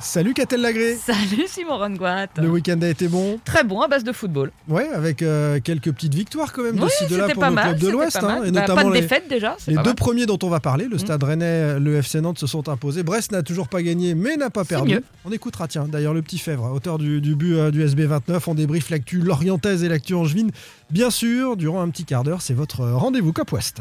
Salut Catel Lagré Salut Simon Rongoat. Le week-end a été bon Très bon à base de football. Ouais, avec euh, quelques petites victoires quand même de Oui, ci de là c'était pour le mal. club de l'Ouest. pas hein, et Bah, notamment pas de les, défaite déjà. les deux mal. premiers dont on va parler, le Mm. Stade Rennais, le FC Nantes se sont imposés. Brest n'a toujours pas gagné mais n'a pas perdu. mieux. On écoutera tiens d'ailleurs le petit Fèvre, auteur du, du but euh, du SB29. On débriefe l'actu lorientaise et l'actu angevine. Bien sûr, durant un petit quart d'heure, c'est votre rendez-vous Cop West.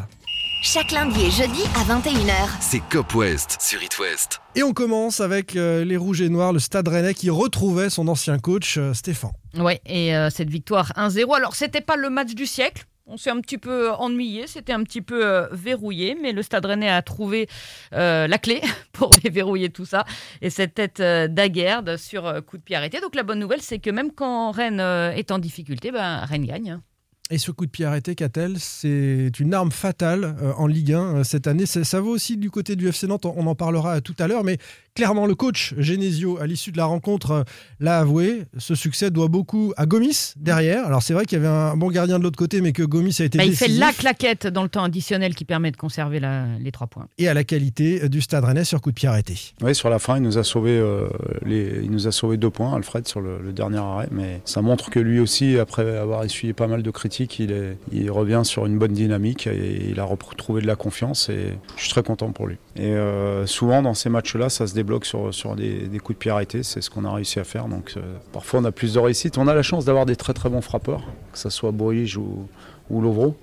Chaque lundi et jeudi à 21h. C'est Cop West sur It West. Et on commence avec euh, les Rouges et Noirs, le Stade Rennais qui retrouvait son ancien coach euh, Stéphane. Ouais, et euh, cette victoire 1-0. Alors, c'était pas le match du siècle. On s'est un petit peu ennuyé, c'était un petit peu euh, verrouillé, mais le Stade Rennais a trouvé euh, la clé pour déverrouiller tout ça. Et cette tête euh, d'Aguerd sur euh, coup de pied arrêté. Donc la bonne nouvelle, c'est que même quand Rennes euh, est en difficulté, ben, Rennes gagne. Et ce coup de pied arrêté, Catel, c'est une arme fatale euh, en Ligue 1 euh, cette année. Ça, vaut aussi du côté du FC Nantes, on en parlera tout à l'heure, mais clairement le coach Genesio, à l'issue de la rencontre, euh, l'a avoué, ce succès doit beaucoup à Gomis derrière. Alors c'est vrai qu'il y avait un bon gardien de l'autre côté, mais que Gomis a été Bah, il fait la claquette dans le temps additionnel qui permet de conserver la- les trois points. et à la qualité euh, du Stade Rennais sur coup de pied arrêté. Oui, sur la fin, il nous a sauvé, euh, les, il nous a sauvé deux points, Alfred, sur le, le dernier arrêt. Mais ça montre que lui aussi, après avoir essuyé pas mal de critiques, il, est, il revient sur une bonne dynamique et il a retrouvé de la confiance. Et je suis très content pour lui. Et euh, souvent, dans ces matchs-là, ça se débloque sur, sur des, coups de pied arrêtés. C'est ce qu'on a réussi à faire. Donc, euh, parfois, on a plus de réussite. On a la chance d'avoir des très très bons frappeurs, que ce soit Bourige ou, ou Lovro.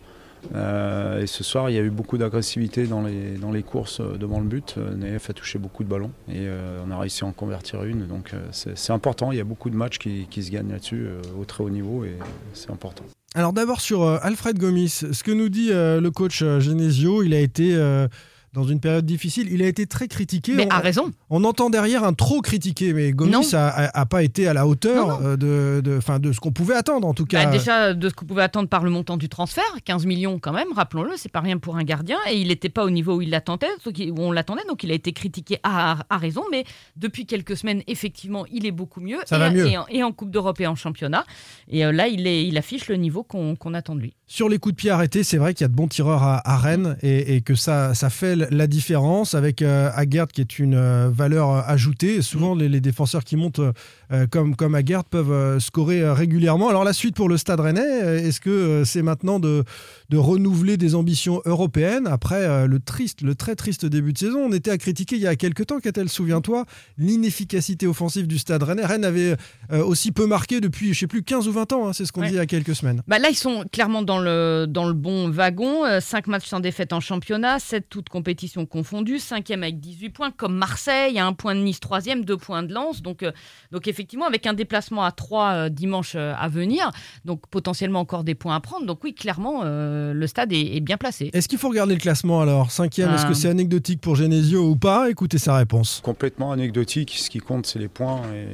Euh, et ce soir, il y a eu beaucoup d'agressivité dans les, dans les courses euh, devant le but. Neef a touché beaucoup de ballons et on a réussi à en convertir une. Donc c'est important. Il y a beaucoup de matchs qui, qui se gagnent là-dessus au très haut niveau et c'est important. Alors d'abord sur Alfred Gomis, ce que nous dit le coach Genesio, il a été dans une période difficile, il a été très critiqué. Mais On- à raison. On entend derrière un trop critiqué, mais Gomis Non. a, a- a pas été à la hauteur Non, euh, de, de, de ce qu'on pouvait attendre, en tout Bah, cas. déjà, de ce qu'on pouvait attendre par le montant du transfert, 15 millions quand même, rappelons-le, c'est pas rien pour un gardien. Et il n'était pas au niveau où, il l'attendait, où on l'attendait, donc il a été critiqué à, à raison. Mais depuis quelques semaines, effectivement, il est beaucoup mieux. Ça et, va mieux. Et en, et en Coupe d'Europe et en championnat. Et euh, là, il, est, il affiche le niveau qu'on qu'on attend de lui. Sur les coups de pied arrêtés, c'est vrai qu'il y a de bons tireurs à, à Rennes et, et que ça, ça fait la différence avec euh, Aguerd qui est une euh, valeur euh, ajoutée. Souvent, les, les défenseurs qui montent euh, comme, comme Aguerd peuvent scorer régulièrement. Alors, la suite pour le Stade Rennais, est-ce que c'est maintenant de, de renouveler des ambitions européennes après le triste, le très triste début de saison? On était à critiquer il y a quelques temps, Catel, souviens-toi, l'inefficacité offensive du Stade Rennais. Rennes avait aussi peu marqué depuis, je sais plus, 15 ou 20 ans. hein, c'est ce qu'on Ouais. dit il y a quelques semaines. Bah là, ils sont clairement dans le, dans le bon wagon. 5 matchs sans défaite en championnat, 7 toutes compétitions confondues, 5e avec 18 points, comme Marseille, un point de Nice, 3e, 2 points de Lens. Donc, euh, donc effectivement, avec un déplacement à 3 dimanche euh, à venir, donc potentiellement encore des points à prendre. Donc oui, clairement, euh, le stade est, est bien placé. Est-ce qu'il faut regarder le classement alors? Cinquième, est-ce que c'est anecdotique pour Genesio ou pas? Écoutez sa réponse. Complètement anecdotique. Ce qui compte, c'est les points. Et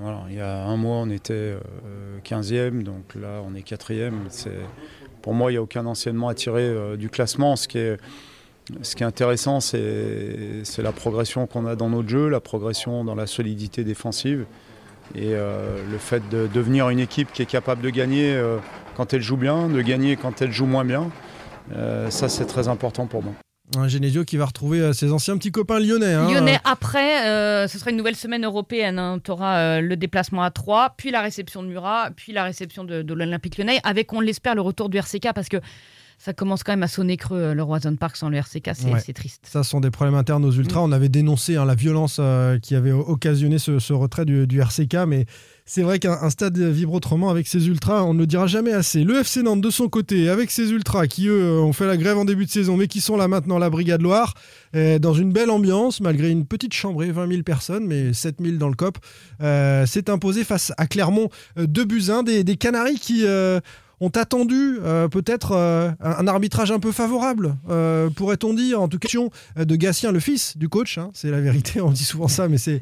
voilà, il y a un mois, on était euh, 15e, donc là, on est 4e. C'est pour moi, il n'y a aucun enseignement à tirer euh, du classement. Ce qui est intéressant, c'est la progression qu'on a dans notre jeu, la progression dans la solidité défensive et euh, le fait de devenir une équipe qui est capable de gagner euh, quand elle joue bien, de gagner quand elle joue moins bien. Ça, c'est très important pour moi. Un Genesio qui va retrouver euh, ses anciens petits copains lyonnais. hein. Lyonnais après, euh, ce sera une nouvelle semaine européenne. tu auras le déplacement à 3, puis la réception de Murat, puis la réception de, de l'Olympique Lyonnais, avec, on l'espère, le retour du RCK, parce que ça commence quand même à sonner creux, euh, le Roison Park sans le RCK, c'est Ouais. triste. Ça, ce sont des problèmes internes aux Ultras. On avait dénoncé hein, la violence euh, qui avait occasionné ce, ce retrait du, du RCK, mais c'est vrai qu'un un stade vibre autrement avec ses Ultras, on ne le dira jamais assez. Le FC Nantes, de son côté, avec ses Ultras qui, eux, ont fait la grève en début de saison, mais qui sont là maintenant, la Brigade Loire, euh, dans une belle ambiance, malgré une petite chambrée, 20 000 personnes, mais 7 000 dans le COP, euh, s'est imposé face à Clermont, euh, 2 buts 1, des, des Canaries qui... ont attendu euh, peut-être euh, un, arbitrage un peu favorable, euh, pourrait-on dire, en tout cas, de Gatien, le fils du coach, hein, c'est la vérité, on dit souvent ça, mais c'est,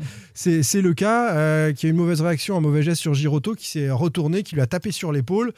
le cas, qui a eu une mauvaise réaction, un mauvais geste sur Giroto, qui s'est retourné, qui lui a tapé sur l'épaule.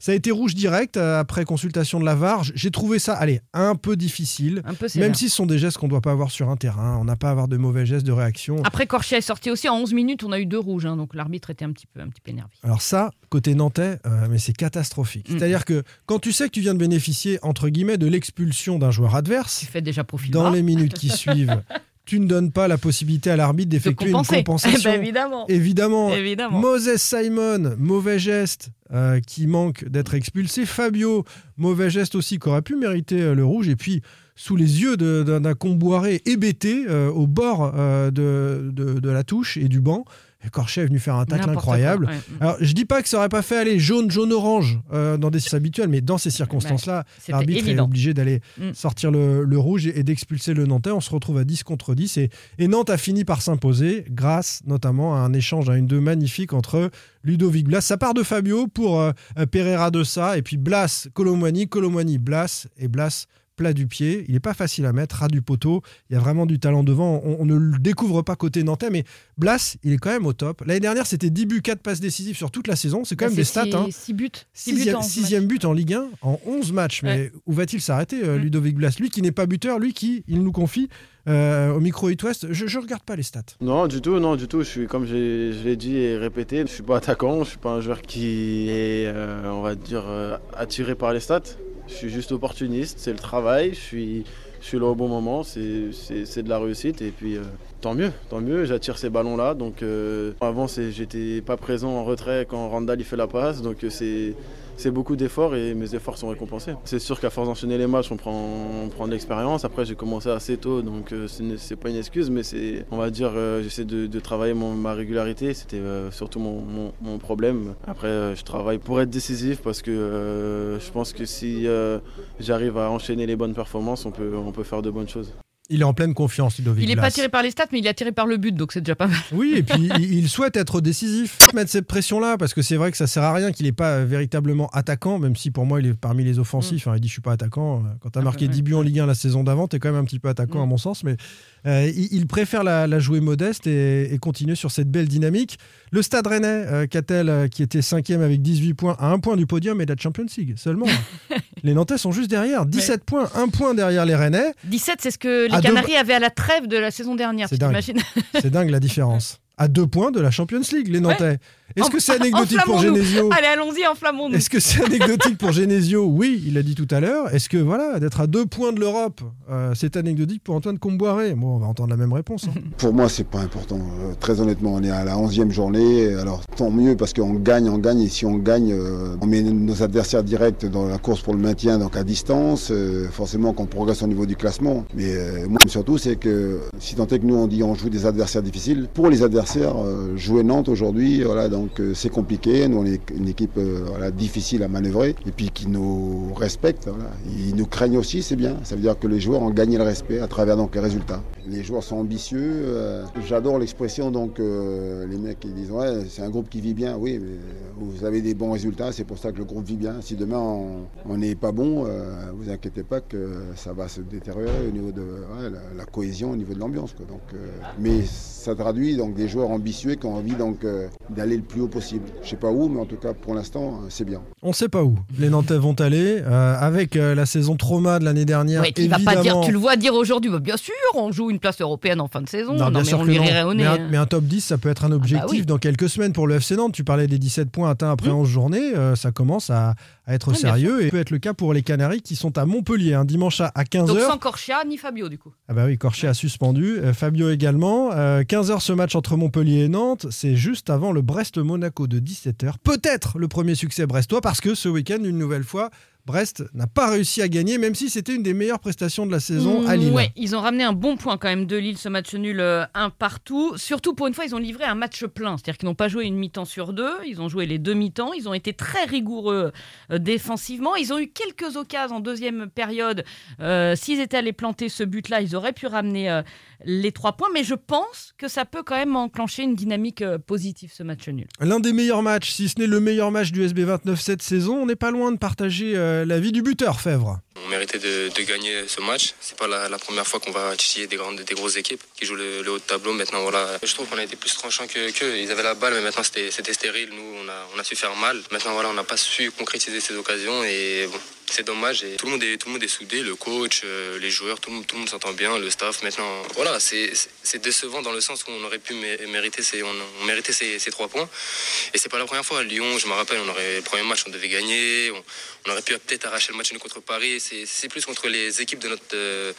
Ça a été rouge direct euh, après consultation de la VAR. J'ai trouvé ça, allez, un peu difficile. Un peu sévère. Même si ce sont des gestes qu'on ne doit pas avoir sur un terrain, on n'a pas à avoir de mauvais gestes de réaction. Après, Corchia est sorti aussi. En 11 minutes, on a eu deux rouges. hein, donc l'arbitre était un petit peu, un petit peu énervé. Alors ça, côté nantais, euh, mais c'est catastrophique. C'est-à-dire que quand tu sais que tu viens de bénéficier, entre guillemets, de l'expulsion d'un joueur adverse, Tu fais déjà profil dans bas. les minutes qui suivent, tu ne donnes pas la possibilité à l'arbitre de d'effectuer une compenser. Eh compensation. ben, évidemment. Évidemment, Évidemment. Moses Simon, mauvais geste euh, qui manque d'être expulsé. Fabio, mauvais geste aussi qui aurait pu mériter euh, le rouge. Et puis, sous les yeux d'un d'un comboiré hébété euh, au bord euh, de, de- de la touche et du banc, Corchet est venu faire un tacle quoi, incroyable. ouais. Alors, je dis pas que ça aurait pas fait aller jaune, jaune, orange euh, dans des circonstances habituelles, mais dans ces circonstances-là, C'était l'arbitre est obligé d'aller Mm. sortir le, le rouge et, et d'expulser le Nantais. On se retrouve à 10 contre 10 et, et Nantes a fini par s'imposer grâce notamment à un échange à une deux magnifique entre Ludovic Blas. Ça part de Fabio pour euh, Pereira de ça et puis Blas, Colomwani, Colomwani, Blas et Blas plat du pied. Il n'est pas facile à mettre, ras du poteau. Il y a vraiment du talent devant. On, on ne le découvre pas côté nantais, mais Blas, il est quand même au top. L'année dernière, c'était 10 buts, 4 passes décisives sur toute la saison. C'est quand Là, même des stats. six- hein. six buts. Six buts Sixième, en sixième but en Ligue 1 en 11 matchs. Mais où va-t-il s'arrêter, euh. Ludovic Blas? Lui qui n'est pas buteur, lui qui, il nous confie euh, au micro It West, je ne regarde pas les stats. Non, du tout, non, du tout. Je suis, comme je l'ai dit et répété, je suis pas attaquant, je suis pas un joueur qui est, euh, on va dire, euh, attiré par les stats. Je suis juste opportuniste, c'est le travail, je suis, je suis là au bon moment, c'est de la réussite et puis euh, tant mieux, tant mieux, j'attire ces ballons-là. Donc euh, avant, j'étais pas présent en retrait quand Randall il fait la passe, donc euh, c'est c'est beaucoup d'efforts et mes efforts sont récompensés. C'est sûr qu'à force d'enchaîner les matchs, on prend, on prend de l'expérience. Après, j'ai commencé assez tôt, donc euh, c'est pas une excuse, mais c'est, on va dire, euh, j'essaie de, travailler ma régularité. C'était euh, surtout mon, mon- problème. Après, je travaille pour être décisif parce que je pense que si j'arrive à enchaîner les bonnes performances, on peut, on peut faire de bonnes choses. Il est en pleine confiance, Ludovic Il n'est pas tiré par les stats, mais il est attiré par le but, donc c'est déjà pas mal. Oui, et puis il souhaite être décisif. Mettre cette pression-là, parce que c'est vrai que ça sert à rien qu'il n'est pas véritablement attaquant, même si pour moi il est parmi les offensifs. Hein, il dit je suis pas attaquant. Quand tu as Ah, marqué ouais. 10 buts en Ligue 1 la saison d'avant, tu es quand même un petit peu attaquant Mm. à mon sens. Mais euh, il, préfère la, la jouer modeste et, et continuer sur cette belle dynamique. Le Stade Rennais, euh, Catel, euh, qui était cinquième avec 18 points, à un point du podium et de la Champions League seulement? les Nantais sont juste derrière. 17 points, un point derrière les Rennais. 17, c'est ce que les deux- Canaries avaient à la trêve de la saison dernière, C'est tu dingue. t'imagines C'est dingue la différence. À deux points de la Champions League, les Nantais. Est-ce que c'est anecdotique pour. Genesio? Allez, allons-y, enflammons-nous. Est-ce que c'est anecdotique pour Genesio? Oui, il l'a dit tout à l'heure. Est-ce que voilà, d'être à deux points de l'Europe, euh, c'est anecdotique pour Antoine Comboiré? Bon, on va entendre la même réponse. hein. Pour moi, c'est pas important. Euh, très honnêtement, on est à la 11e journée. Alors, tant mieux parce qu'on gagne, on gagne. Et si on gagne, euh, on met nos adversaires directs dans la course pour le maintien, donc à distance. Euh, forcément qu'on progresse au niveau du classement. Mais euh, moi, surtout, c'est que si tant est que nous, on dit on joue des adversaires difficiles, pour les adversaires, euh, jouer Nantes aujourd'hui, voilà, donc euh, c'est compliqué. Nous, on est une équipe euh, difficile à manœuvrer et puis qui nous respecte. Ils nous craignent aussi, c'est bien. Ça veut dire que les joueurs ont gagné le respect à travers donc les résultats. Les joueurs sont ambitieux. euh, J'adore l'expression donc les mecs qui disent ouais c'est un groupe qui vit bien. Oui, mais vous avez des bons résultats, c'est pour ça que le groupe vit bien. Si demain on n'est pas bon, vous inquiétez pas que ça va se détériorer au niveau de cohésion, au niveau de l'ambiance. quoi. Donc, euh, mais ça traduit donc des joueurs ambitieux qui ont envie donc euh, d'aller le plus haut possible. Je sais pas où, mais en tout cas pour l'instant euh, c'est bien. On ne sait pas où les Nantais vont aller. euh, avec euh, la saison trauma de l'année dernière, Ouais, tu vas pas dire, tu le vois dire aujourd'hui, bah, bien sûr, on joue une place européenne en fin de saison. Non, Non, bien mais sûr on que lui non. rirait au nez. mais, un, hein. mais un top 10, ça peut être un objectif oui. dans quelques semaines pour le FC Nantes. Tu parlais des 17 points atteints après Mm. 11 journées. euh, ça commence à, à être sérieux et ça peut être le cas pour les Canaries qui sont à Montpellier un dimanche à, à 15h. Donc sans Corchia ni Fabio, du coup. Ah bah oui, Corchet a suspendu, euh, Fabio également. Euh, 15h ce match entre Montpellier et Nantes, c'est juste avant le Brest-Monaco de 17h. Peut-être le premier succès brestois parce que ce week-end, une nouvelle fois, Brest n'a pas réussi à gagner, même si c'était une des meilleures prestations de la saison à Lille. Ouais, ils ont ramené un bon point quand même de Lille, ce match nul euh, un partout. Surtout pour une fois, ils ont livré un match plein. C'est-à-dire qu'ils n'ont pas joué une mi-temps sur deux, ils ont joué les deux mi-temps. Ils ont été très rigoureux euh, défensivement. Ils ont eu quelques occasions en deuxième période. Euh, S'ils étaient allés planter ce but-là, ils auraient pu ramener les trois points. Mais je pense que ça peut quand même enclencher une dynamique positive, ce match nul. L'un des meilleurs matchs, si ce n'est le meilleur match du SB29 cette saison. On n'est pas loin de partager euh, la vie du buteur, Fèvre. On méritait de, gagner ce match. C'est pas la, première fois qu'on va titiller des grandes, des grosses équipes qui jouent le, haut de tableau. Maintenant, voilà, je trouve qu'on a été plus tranchant que qu'eux. Ils avaient la balle, mais maintenant c'était stérile. Nous, on a, on a su faire mal. Maintenant, voilà, on n'a pas su concrétiser ces occasions et bon. C'est dommage et tout le monde est tout le monde soudé, le coach, euh, les joueurs, tout le monde s'entend bien, le staff. Maintenant, voilà, c'est décevant dans le sens où on aurait pu mé- mériter ces on, ces, trois points. Et c'est pas la première fois. Lyon, je me rappelle, on aurait le premier match, on devait gagner. On, aurait pu peut-être arracher le match contre Paris. C'est plus contre les équipes de notre euh,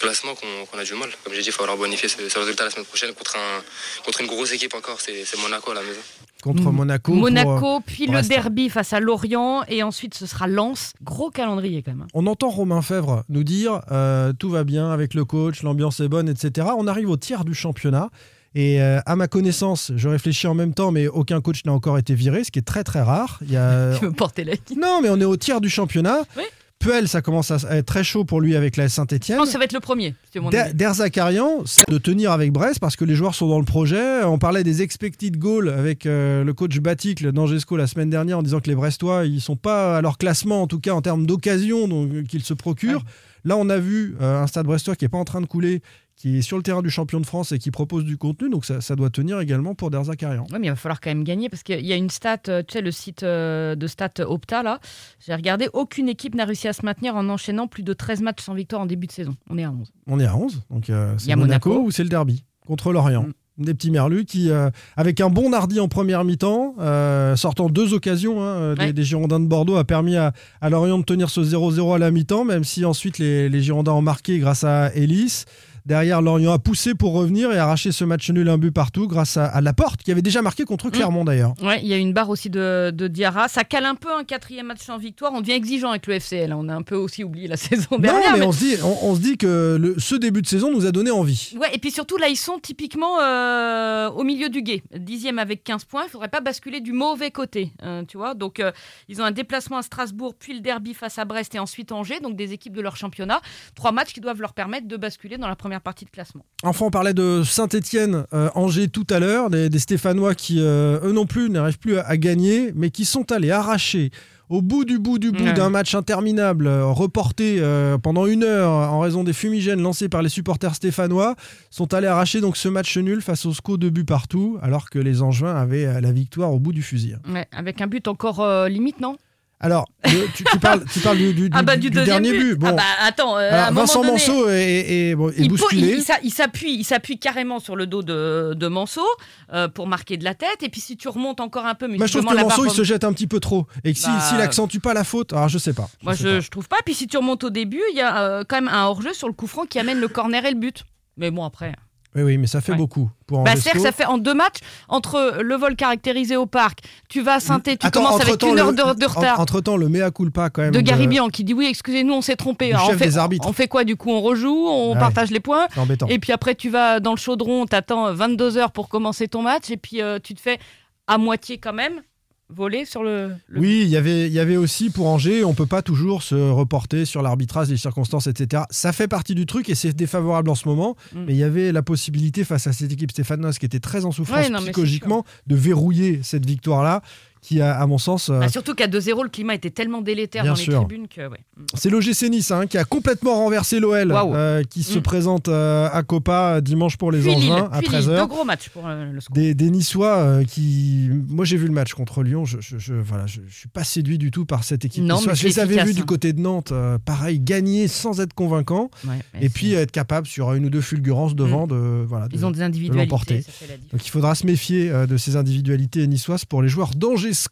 classement qu'on a du mal. Comme j'ai dit, il falloir bonifier ce, ce résultat la semaine prochaine contre un contre une grosse équipe encore. C'est Monaco à la maison. Contre Mm. Monaco. pour, euh, Monaco, puis le derby face à Lorient, et ensuite ce sera Lens. Gros calendrier quand même. On entend Romain Fèvre nous dire euh, tout va bien avec le coach, l'ambiance est bonne, etc. On arrive au tiers du championnat. Et euh, à ma connaissance, je réfléchis en même temps, mais aucun coach n'a encore été viré, ce qui est très très rare. Il y a... Tu veux porter la non, mais on est au tiers du championnat. Oui. Puel, ça commence à être très chaud pour lui avec la Je Saint-Etienne. pense que ça va être le premier. mon. Der Zakarian, c'est de tenir avec Brest parce que les joueurs sont dans le projet. On parlait des expected goals avec euh, le coach Batic, d'Angesco, la semaine dernière en disant que les Brestois, ils sont pas à leur classement, en tout cas en termes d'occasion euh, qu'ils se procurent. Là, on a vu euh, un stade brestois qui est pas en train de couler, qui est sur le terrain du champion de France et qui propose du contenu. Donc ça, ça doit tenir également pour Der Zakarian. Ouais, mais il va falloir quand même gagner parce qu'il y a une stat, euh, tu sais, le site euh, de stat Opta, là. J'ai regardé, aucune équipe n'a réussi à se maintenir en enchaînant plus de 13 matchs sans victoire en début de saison. On est à 11. On est à 11, donc euh, Il y c'est a Monaco, Monaco. ou c'est le derby contre l'Orient. Mm. Des petits merlus qui, euh, avec un bon Nardi en première mi-temps, euh, sortant deux occasions hein, des, Ouais. des Girondins de Bordeaux, a permis à, à Lorient de tenir ce 0-0 à la mi-temps, même si ensuite les, les Girondins ont marqué grâce à Ellis. Derrière, Lorient a poussé pour revenir et arracher ce match nul un but partout grâce à, à Laporte, qui avait déjà marqué contre Clermont d'ailleurs. Ouais, il y a une barre aussi de, de Diarra. Ça cale un peu un quatrième match sans victoire. On devient exigeant avec le FCL. hein. On a un peu aussi oublié la saison Non, dernière. mais mais- on se dit, on, on se dit que le- ce début de saison nous a donné envie. Ouais, et puis surtout, là, ils sont typiquement euh, au milieu du guet. Dixième avec 15 points. Il faudrait pas basculer du mauvais côté, hein, tu vois. Donc, euh, ils ont un déplacement à Strasbourg, puis le derby face à Brest et ensuite Angers. Donc, des équipes de leur championnat. Trois matchs qui doivent leur permettre de basculer dans la première partie de classement. Enfin, on parlait de Saint-Etienne, Angers tout à l'heure, des, des Stéphanois qui, euh, eux non plus, n'arrivent plus à, à gagner, mais qui sont allés arracher au bout du bout du bout Ouais. d'un match interminable, euh, reporté euh, pendant une heure en raison des fumigènes lancés par les supporters stéphanois, sont allés arracher donc ce match nul face au SCO de but partout, alors que les Angevins avaient euh, la victoire au bout du fusil. Ouais, avec un but encore euh, limite, non? Alors, le- tu, tu parles, tu parles du, du- Ah bah du- du, dernier but. Bon. Ah bah attends, euh, à Alors, un Vincent donné, Manceau est, est- bon, est il, po- bousculé. il- il s'a- il s'appuie, il s'appuie carrément sur le dos de, de Manceau euh, pour marquer de la tête. Et puis si tu remontes encore un peu, mais Moi, je trouve que Manceau, barre il se jette un petit peu trop. Et que si- Bah, s'il accentue pas la faute, alors je sais pas. Moi, sais je, pas. je trouve pas. Puis si tu remontes au début, il y a euh, quand même un hors-jeu sur le coup franc qui amène le corner et le but. Mais bon, après. Oui, oui, mais ça fait Ouais. beaucoup pour Bah, Angesco. c'est-à-dire que ça fait en deux matchs, entre le vol caractérisé au parc, tu vas à saint tu Attends, commences avec entre-temps, une heure le- de, de retard. Entre temps, le mea culpa quand même. de Garibian qui dit oui, excusez-nous, on s'est trompé. Alors, chef on, fait, des arbitres. on fait quoi du coup On rejoue, on partage les points. C'est embêtant. Et puis après, tu vas dans le chaudron, t'attends 22 heures pour commencer ton match, et puis euh, tu te fais à moitié quand même voler sur le. le- Oui, il y avait- il y avait aussi pour Angers, on peut pas toujours se reporter sur l'arbitrage, les circonstances, etc. Ça fait partie du truc et c'est défavorable en ce moment. Mm. Mais il y avait la possibilité face à cette équipe stéphanoise qui était très en souffrance Ouais, non, psychologiquement de verrouiller cette victoire-là, qui a, à mon sens, euh, Bah, surtout qu'à 2-0, le climat était tellement délétère dans les tribunes que. ouais. c'est l'OGC Nice hein, qui a complètement renversé l'OL, euh, qui se Mm. présente euh, à Copa dimanche pour les Puis Angevins à puis Lille, 13h. deux gros matchs pour euh, le score. Des, des Niçois qui. Moi, j'ai vu le match contre Lyon. Je, je, je- voilà, je, je suis pas séduit du tout par cette équipe. Non, mais je les avais vus du hein. côté de Nantes, pareil, gagner sans être convaincant. Ouais, Et puis être capable sur une ou deux fulgurances devant de. Voilà, de- ils ont des l'emporter. individualités. ça fait la différence. donc il faudra se méfier de ces individualités niçoises pour les joueurs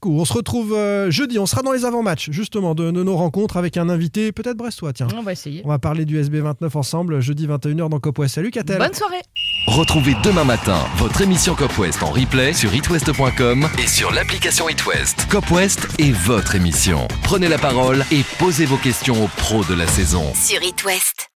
On se retrouve euh, jeudi, on sera dans les avant-matchs justement de, de nos rencontres avec un invité, peut-être brestois, tiens. On va essayer. On va parler du SB29 ensemble, jeudi 21h dans Cop West. Salut Catel Bonne soirée. Retrouvez demain matin votre émission Cop West en replay sur itwest.com et sur l'application itwest. Cop West est votre émission. Prenez la parole et posez vos questions aux pros de la saison. Sur It West.